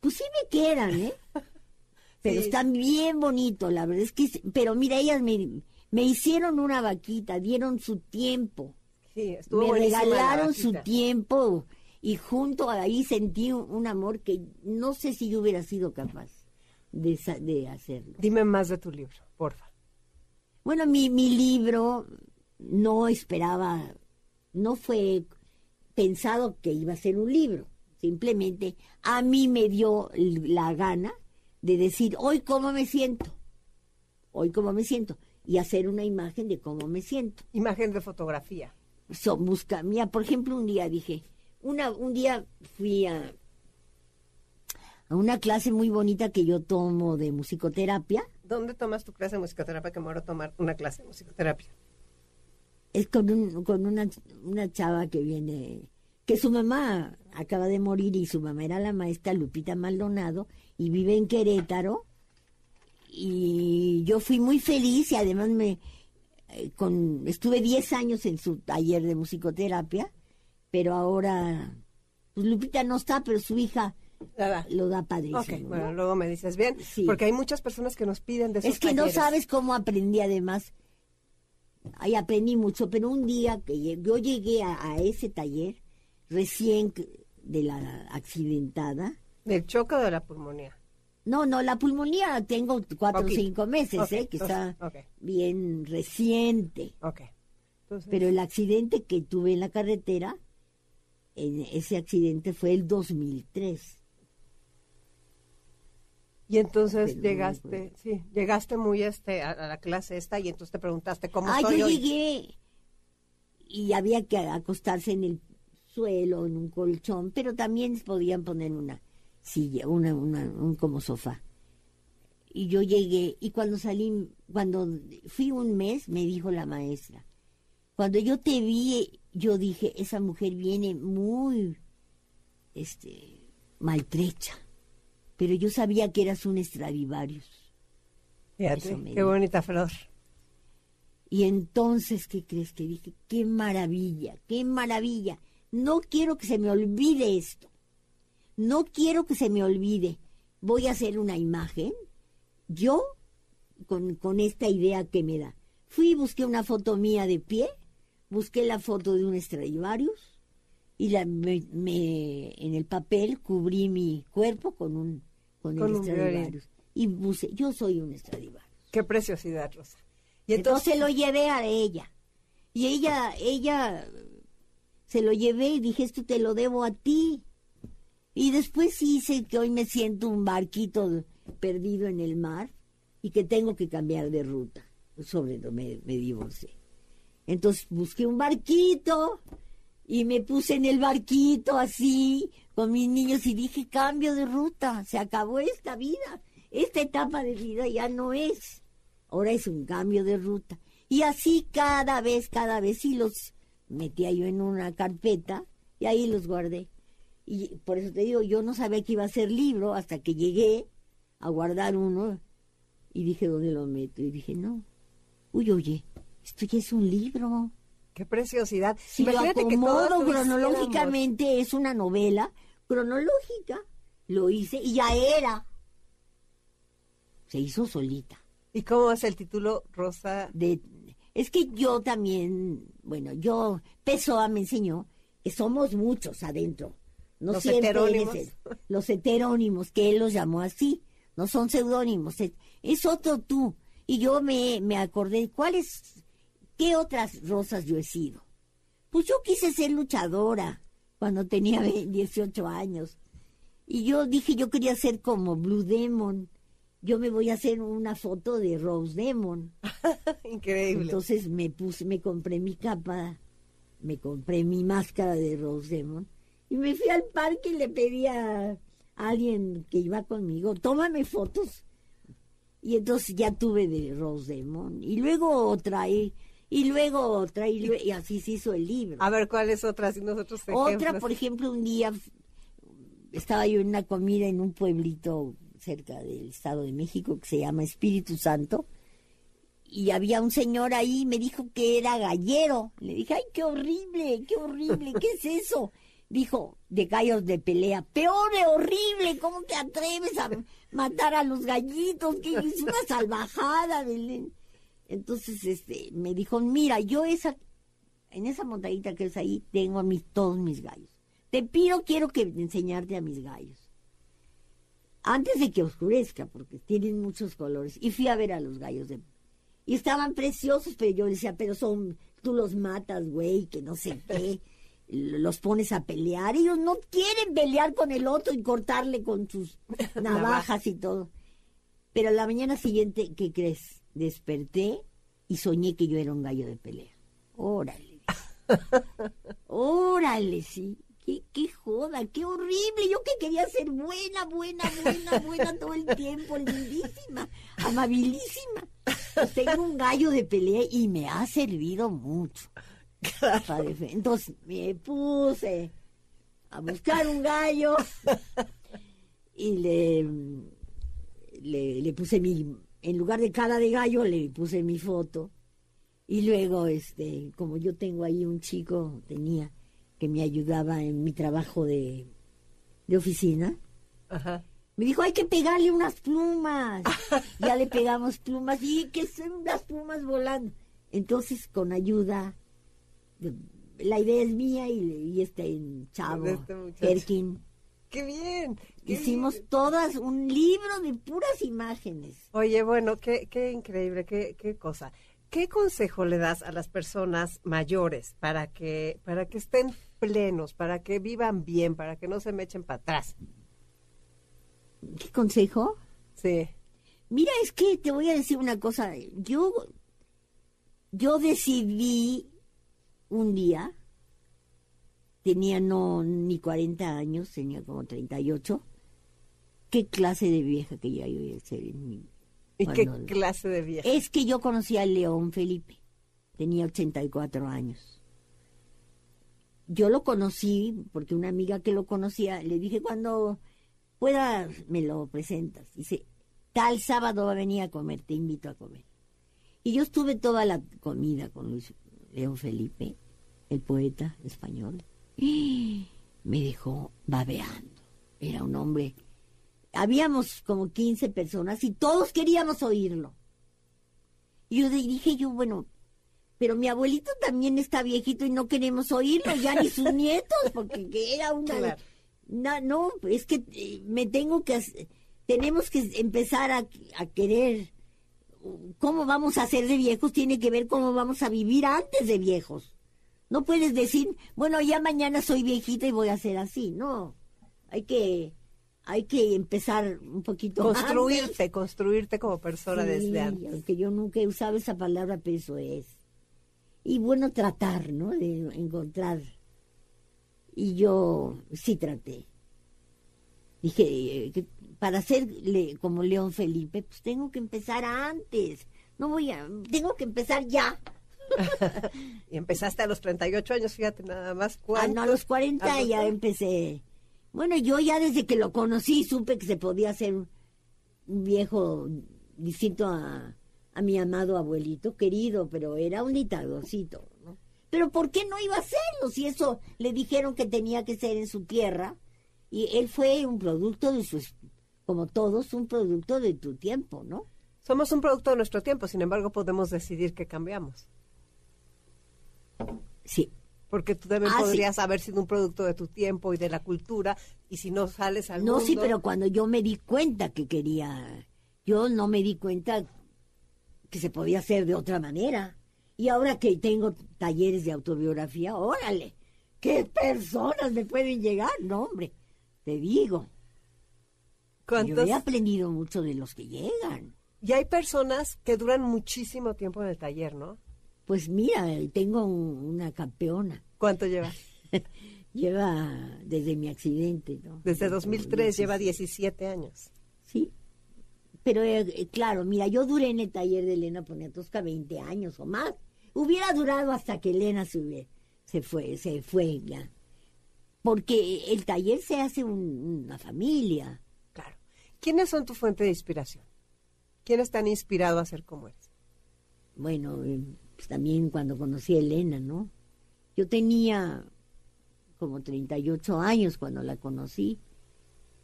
Speaker 5: Pues sí me quedan, ¿eh? Pero
Speaker 4: Sí.
Speaker 5: están bien bonitos, la verdad es que... Pero mira, ellas me, me hicieron una vaquita, dieron su tiempo,
Speaker 4: Sí, estuvo
Speaker 5: me regalaron su tiempo y junto a ahí sentí un, amor que no sé si yo hubiera sido capaz de, de hacerlo.
Speaker 4: Dime más de tu libro, porfa.
Speaker 5: Bueno, mi, mi libro no esperaba, no fue pensado que iba a ser un libro. Simplemente a mí me dio la gana de decir, hoy cómo me siento, hoy cómo me siento, y hacer una imagen de cómo me siento.
Speaker 4: Imagen de fotografía.
Speaker 5: So, busca, mira, por ejemplo, un día dije, una, un día fui a, a una clase muy bonita que yo tomo de musicoterapia.
Speaker 4: ¿Dónde tomas tu clase de musicoterapia? Que me voy a tomar una clase de musicoterapia.
Speaker 5: Es con, un- con una, una chava que viene, que su mamá acaba de morir y su mamá era la maestra Lupita Maldonado y vive en Querétaro. Y yo fui muy feliz y además me eh, con estuve 10 años en su taller de musicoterapia, pero ahora pues Lupita no está, pero su hija lo da padrísimo.
Speaker 4: Ok,
Speaker 5: ¿no?
Speaker 4: bueno, luego me dices bien.
Speaker 5: Sí.
Speaker 4: Porque hay muchas personas que nos piden de esos
Speaker 5: Es que no sabes cómo aprendí además. Ahí aprendí mucho, pero un día que yo llegué a, a ese taller recién de la accidentada.
Speaker 4: Del choque o de la pulmonía.
Speaker 5: No, no, la pulmonía tengo cuatro o cinco meses,
Speaker 4: Ok,
Speaker 5: ¿eh? que
Speaker 4: entonces,
Speaker 5: está
Speaker 4: ok.
Speaker 5: bien reciente.
Speaker 4: Ok. Entonces,
Speaker 5: Pero el accidente que tuve en la carretera, en ese accidente fue el 2003.
Speaker 4: Y entonces
Speaker 5: Pero,
Speaker 4: llegaste, sí, llegaste muy este a, a la clase esta y entonces te preguntaste cómo
Speaker 5: Ah,
Speaker 4: soy
Speaker 5: yo
Speaker 4: hoy.
Speaker 5: llegué y había que acostarse en el suelo, en un colchón, pero también podían poner una silla, una, una, un como sofá. Y yo llegué, y cuando salí, cuando fui un mes, me dijo la maestra, cuando yo te vi, yo dije, esa mujer viene muy, este, maltrecha, pero yo sabía que eras un Stradivarius.
Speaker 4: Fíjate, qué
Speaker 5: dijo.
Speaker 4: bonita flor.
Speaker 5: Y entonces, ¿qué crees que dije? ¡Qué maravilla! ¡Qué maravilla! No quiero que se me olvide esto. No quiero que se me olvide. Voy a hacer una imagen. Yo, con, con esta idea que me da. Fui y busqué una foto mía de pie, busqué la foto de un Stradivarius y la, me, me- en el papel cubrí mi cuerpo con un, con
Speaker 4: Con
Speaker 5: el
Speaker 4: un.
Speaker 5: Stradivarius. Y puse, yo soy un Stradivarius.
Speaker 4: Qué preciosidad, Rosa. Y
Speaker 5: Entonces,
Speaker 4: entonces,
Speaker 5: lo llevé a ella. Y ella, ella, se lo llevé y dije, esto te lo debo a ti. Y después hice que hoy me siento un barquito perdido en el mar y que tengo que cambiar de ruta. Sobre todo me, me divorcié. Entonces busqué un barquito y me puse en el barquito así con mis niños y dije, cambio de ruta, se acabó esta vida. Esta etapa de vida ya no es. Ahora es un cambio de ruta. Y así cada vez, cada vez, y los metía yo en una carpeta y ahí los guardé. Y por eso te digo, yo no sabía que iba a ser libro hasta que llegué a guardar uno y dije, ¿dónde lo meto? Y dije, no. Uy, oye, esto ya es un libro.
Speaker 4: Qué preciosidad.
Speaker 5: Si lo
Speaker 4: Imagínate
Speaker 5: acomodo cronológicamente, es una novela cronológica. Lo hice y ya era. Se hizo solita.
Speaker 4: ¿Y cómo es el título, Rosa?
Speaker 5: de es que yo también, bueno, yo Pessoa me enseñó que somos muchos adentro. No
Speaker 4: Los
Speaker 5: siempre
Speaker 4: heterónimos.
Speaker 5: eres los heterónimos, que él los llamó así, no son seudónimos, es, es otro tú. Y yo me, me acordé, ¿cuáles, qué otras rosas yo he sido? Pues yo quise ser luchadora cuando tenía ve- 18 años. Y yo dije, yo quería ser como Blue Demon. Yo me voy a hacer una foto de Rose Demon.
Speaker 4: Increíble.
Speaker 5: Entonces me puse, me compré mi capa, me compré mi máscara de Rose Demon y me fui al parque y le pedí a alguien que iba conmigo, tómame fotos. Y entonces ya tuve de Rose Demon y luego otra y, luego otra y, así se hizo el libro.
Speaker 4: A ver, ¿cuáles otras? Y nosotros
Speaker 5: Otra, por ejemplo, un día estaba yo en una comida en un pueblito cerca del Estado de México que se llama Espíritu Santo y había un señor ahí me dijo que era gallero. Le dije, ay, qué horrible, qué horrible, ¿qué es eso? Dijo, de gallos de pelea. Peor de horrible, ¿cómo te atreves a matar a los gallitos? Que es una salvajada, Belén. Entonces, este, me dijo, mira, yo esa, en esa montañita que es ahí, tengo a mis, todos mis gallos. Te pido, quiero que enseñarte a mis gallos. Antes de que oscurezca, porque tienen muchos colores. Y fui a ver a los gallos de y estaban preciosos, pero yo decía, pero son, tú los matas, güey, que no sé qué, los pones a pelear, ellos no quieren pelear con el otro y cortarle con sus navajas y todo. Pero la mañana siguiente, ¿qué crees? Desperté y soñé que yo era un gallo de pelea. Órale. Órale, sí. Qué, qué joda, qué horrible. Yo que quería ser buena, buena, buena, buena todo el tiempo, lindísima, amabilísima. Pues tengo un gallo de pelea y me ha servido mucho. Entonces me puse a buscar un gallo y le, le puse mi, en lugar de cara de gallo, le puse mi foto. Y luego, este, como yo tengo ahí un chico, tenía, que me ayudaba en mi trabajo de, de oficina,
Speaker 4: Ajá.
Speaker 5: me dijo, hay que pegarle unas plumas. ya le pegamos plumas y que son las plumas volando. Entonces, con ayuda, la idea es mía y, y este chavo. Perkin,
Speaker 4: ¡Qué bien! qué
Speaker 5: hicimos
Speaker 4: bien.
Speaker 5: todas un libro de puras imágenes.
Speaker 4: Oye, bueno, qué, qué increíble, qué, qué cosa. ¿Qué consejo le das a las personas mayores para que, para que estén plenos, para que vivan bien, para que no se me echen para atrás?
Speaker 5: ¿Qué consejo?
Speaker 4: Sí.
Speaker 5: Mira, es que te voy a decir una cosa. Yo, yo decidí un día tenía no ni 40 años, tenía como 38. ¿Qué clase de vieja que ya iba a ser en mi...
Speaker 4: ¿Y qué clase de vieja?
Speaker 5: Es que yo conocí a León Felipe, tenía 84 años. Yo lo conocí porque una amiga que lo conocía, le dije, cuando puedas me lo presentas. Dice, tal sábado va a venir a comer, te invito a comer. Y yo estuve toda la comida con Luis León Felipe, el poeta español. Y me dejó babeando. Era un hombre. Habíamos como 15 personas y todos queríamos oírlo. Y yo dije yo, bueno, pero mi abuelito también está viejito y no queremos oírlo, ya ni sus nietos, porque que era una...
Speaker 4: Claro.
Speaker 5: Na- no, es que eh, me tengo que... Tenemos que empezar a, a querer... ¿Cómo vamos a ser de viejos? Tiene que ver cómo vamos a vivir antes de viejos. No puedes decir, bueno, ya mañana soy viejita y voy a ser así. No, hay que, hay que empezar un poquito antes.
Speaker 4: Construirte, construirte como persona
Speaker 5: Sí,
Speaker 4: desde antes.
Speaker 5: Aunque yo nunca he usado esa palabra, pero eso es. Y bueno, tratar, ¿no? De encontrar. Y yo sí traté. Dije, eh, que para ser como León Felipe, pues tengo que empezar antes. No voy a, tengo que empezar ya.
Speaker 4: Y empezaste a los 38 años, fíjate nada más.
Speaker 5: Ah,
Speaker 4: ¿cuántos?
Speaker 5: no, a los 40
Speaker 4: ¿A los
Speaker 5: ya empecé. Bueno, yo ya desde que lo conocí supe que se podía ser un un viejo distinto a, a mi amado abuelito, querido, pero era un dictadorcito, ¿no? Pero ¿por qué no iba a hacerlo si eso le dijeron que tenía que ser en su tierra? Y él fue un producto de sus, como todos, un producto de tu tiempo, ¿no?
Speaker 4: Somos un producto de nuestro tiempo, sin embargo podemos decidir que cambiamos.
Speaker 5: Sí.
Speaker 4: Porque tú también
Speaker 5: Ah, sí.
Speaker 4: podrías haber sido un producto de tu tiempo y de la cultura, y si no sales al
Speaker 5: No,
Speaker 4: mundo...
Speaker 5: sí, pero cuando yo me di cuenta que quería, yo no me di cuenta que se podía hacer de otra manera. Y ahora que tengo talleres de autobiografía, órale, ¿qué personas me pueden llegar? No, hombre, te digo, yo
Speaker 4: ¿Cuántos?
Speaker 5: he aprendido mucho de los que llegan.
Speaker 4: Y hay personas que duran muchísimo tiempo en el taller, ¿no?
Speaker 5: Pues mira, tengo un- una campeona,
Speaker 4: ¿Cuánto llevas?
Speaker 5: lleva desde mi accidente, ¿no?
Speaker 4: Desde 2003 lleva
Speaker 5: Dieciséis.
Speaker 4: 17 años.
Speaker 5: Sí. Pero eh, eh, claro, mira, yo duré en el taller de Elena Poniatowska 20 años o más. Hubiera durado hasta que Elena se, se fue, se fue ya. Porque el taller se hace un- una familia.
Speaker 4: Claro. ¿Quiénes son tu fuente de inspiración? ¿Quiénes te han inspirado a ser como eres?
Speaker 5: Bueno, eh, pues también cuando conocí a Elena, ¿no? Yo tenía como 38 años cuando la conocí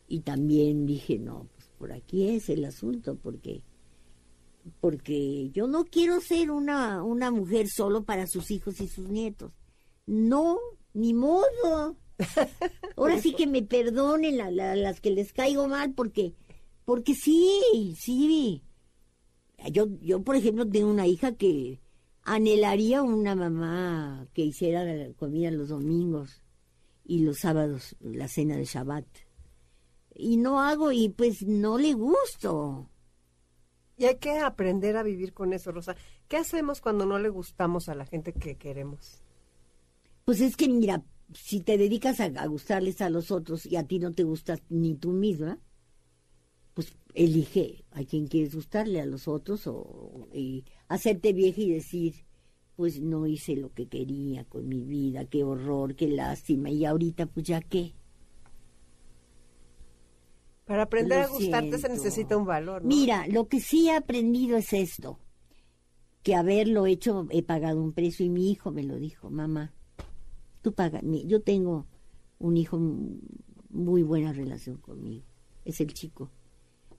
Speaker 5: y también dije, no, pues por aquí es el asunto, porque porque yo no quiero ser una, una mujer solo para sus hijos y sus nietos. No, ni modo. Ahora sí que me perdonen la- la- las que les caigo mal, porque, porque sí, sí. Yo, yo, por ejemplo, tengo una hija que anhelaría una mamá que hiciera la comida los domingos y los sábados, la cena de Shabbat. Y no hago y pues no le gusto.
Speaker 4: Y hay que aprender a vivir con eso, Rosa. ¿Qué hacemos cuando no le gustamos a la gente que queremos?
Speaker 5: Pues es que mira, si te dedicas a, a gustarles a los otros y a ti no te gustas ni tú misma, elige a quien quieres gustarle, a los otros, o y hacerte vieja y decir, pues no hice lo que quería con mi vida, qué horror, qué lástima, y ahorita pues ya qué.
Speaker 4: Para aprender
Speaker 5: Lo
Speaker 4: a gustarte se necesita un valor, ¿no?
Speaker 5: Mira, lo que sí he aprendido es esto, que haberlo hecho he pagado un precio y mi hijo me lo dijo, mamá, tú pagas, yo tengo un hijo m- muy buena relación conmigo, es el chico.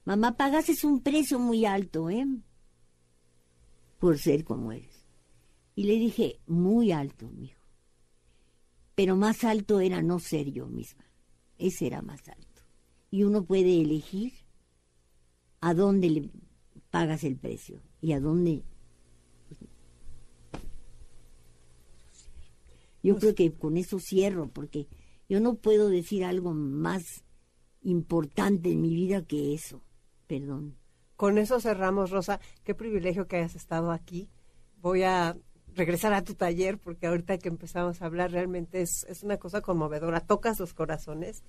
Speaker 5: Mamá, pagaste un precio muy alto, ¿eh? Por ser como eres. Y le dije, muy alto, mijo. Pero más alto era no ser yo misma. Ese era más alto. Y uno puede elegir a dónde le pagas el precio y a dónde. Yo creo que con eso cierro, porque yo no puedo decir algo más importante en mi vida que eso. Perdón.
Speaker 4: Con eso cerramos, Rosa. Qué privilegio que hayas estado aquí. Voy a regresar a tu taller, porque ahorita que empezamos a hablar realmente es, es una cosa conmovedora, tocas los corazones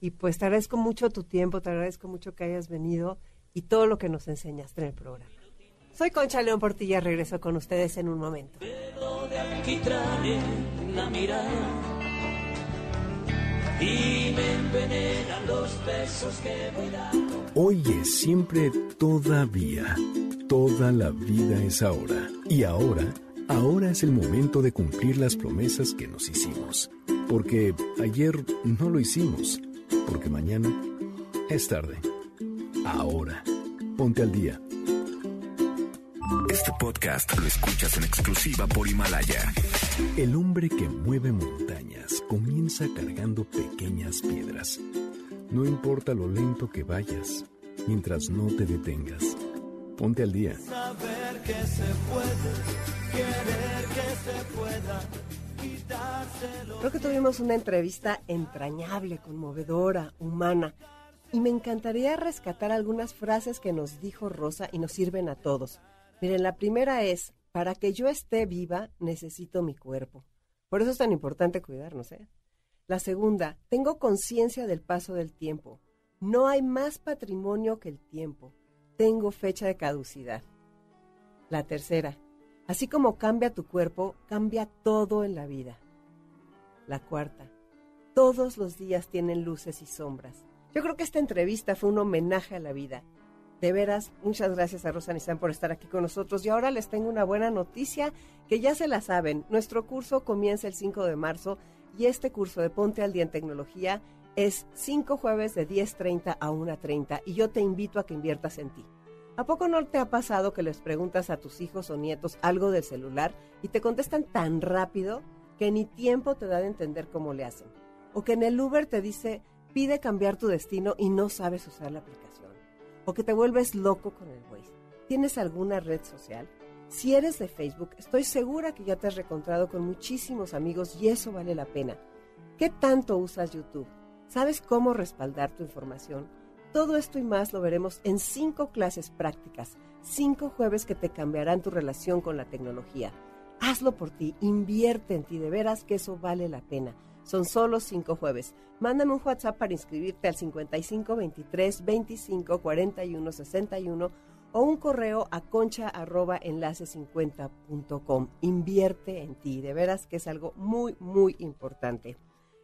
Speaker 4: y pues te agradezco mucho tu tiempo, te agradezco mucho que hayas venido y todo lo que nos enseñaste en el programa. Soy Concha León Portilla, regreso con ustedes en un momento.
Speaker 2: Y me envenenan los besos que voy dando. Hoy es siempre todavía. Toda la vida es ahora. Y ahora, ahora es el momento de cumplir las promesas que nos hicimos. Porque ayer no lo hicimos. Porque mañana es tarde. Ahora, ponte al día.
Speaker 1: Este podcast lo escuchas en exclusiva por Himalaya.
Speaker 2: El hombre que mueve montañas comienza cargando pequeñas piedras. No importa lo lento que vayas, mientras no te detengas. Ponte al día. Saber que se puede,
Speaker 4: querer que se pueda. Creo que tuvimos una entrevista entrañable, conmovedora, humana. Y me encantaría rescatar algunas frases que nos dijo Rosa y nos sirven a todos. Miren, la primera es, para que yo esté viva, necesito mi cuerpo. Por eso es tan importante cuidarnos, ¿eh? La segunda, tengo conciencia del paso del tiempo. No hay más patrimonio que el tiempo. Tengo fecha de caducidad. La tercera, así como cambia tu cuerpo, cambia todo en la vida. La cuarta, todos los días tienen luces y sombras. Yo creo que esta entrevista fue un homenaje a la vida de veras, muchas gracias a Rosa Nizán por estar aquí con nosotros. Y ahora les tengo una buena noticia que ya se la saben. Nuestro curso comienza el 5 de marzo y este curso de Ponte al Día en Tecnología es 5 jueves de 10.30 a 1.30 y yo te invito a que inviertas en ti. ¿A poco no te ha pasado que les preguntas a tus hijos o nietos algo del celular y te contestan tan rápido que ni tiempo te da de entender cómo le hacen? O que en el Uber te dice pide cambiar tu destino y no sabes usar la aplicación o que te vuelves loco con el Waze. ¿Tienes alguna red social? Si eres de Facebook, estoy segura que ya te has reencontrado con muchísimos amigos y eso vale la pena. ¿Qué tanto usas YouTube? ¿Sabes cómo respaldar tu información? Todo esto y más lo veremos en cinco clases prácticas, cinco jueves que te cambiarán tu relación con la tecnología. Hazlo por ti, invierte en ti, de veras que eso vale la pena. Son solo cinco jueves. Mándame un WhatsApp para inscribirte al 55 23 25 41 61 o un correo a concha arroba enlace50.com. Invierte en ti, de veras que es algo muy, muy importante.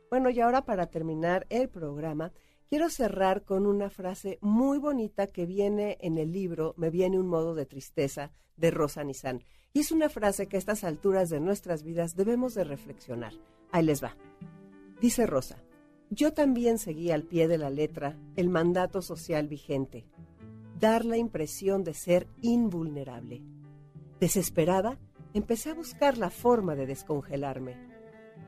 Speaker 4: Bueno, y ahora para terminar el programa, quiero cerrar con una frase muy bonita que viene en el libro Me viene un modo de tristeza de Rosa Nizán. Y es una frase que a estas alturas de nuestras vidas debemos de reflexionar. Ahí les va. Dice Rosa, yo también seguí al pie de la letra el mandato social vigente, dar la impresión de ser invulnerable. Desesperada, empecé a buscar la forma de descongelarme.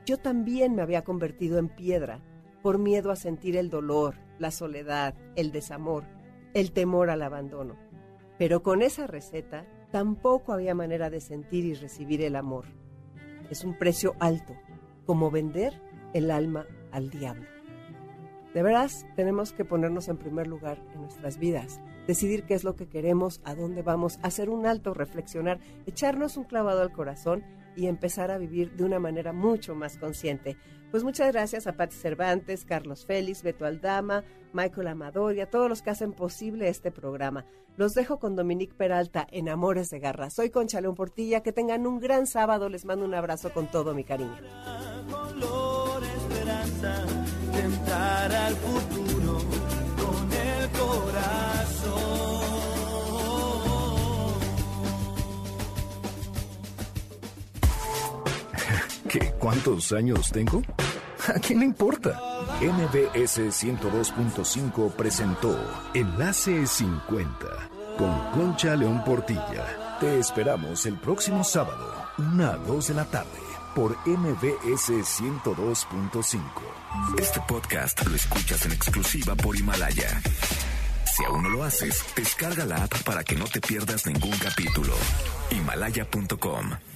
Speaker 4: Yo también me había convertido en piedra por miedo a sentir el dolor, la soledad, el desamor, el temor al abandono. Pero con esa receta tampoco había manera de sentir y recibir el amor. Es un precio alto, como vender el alma al diablo. De veras, tenemos que ponernos en primer lugar en nuestras vidas, decidir qué es lo que queremos, a dónde vamos, hacer un alto, reflexionar, echarnos un clavado al corazón y empezar a vivir de una manera mucho más consciente. Pues muchas gracias a Patti Cervantes, Carlos Félix, Beto Aldama, Michael Amador y a todos los que hacen posible este programa. Los dejo con Dominique Peralta en Amores de Garra. Soy Concha León Portilla, que tengan un gran sábado, les mando un abrazo con todo mi cariño
Speaker 2: al futuro con el corazón. ¿Qué? ¿Cuántos años tengo? ¿A quién le importa? NBS 102.5 presentó Enlace 50 con Concha León Portilla. Te esperamos el próximo sábado, una a 2 de la tarde, por MBS 102.5.
Speaker 1: Este podcast lo escuchas en exclusiva por Himalaya. Si aún no lo haces, descarga la app para que no te pierdas ningún capítulo. Himalaya.com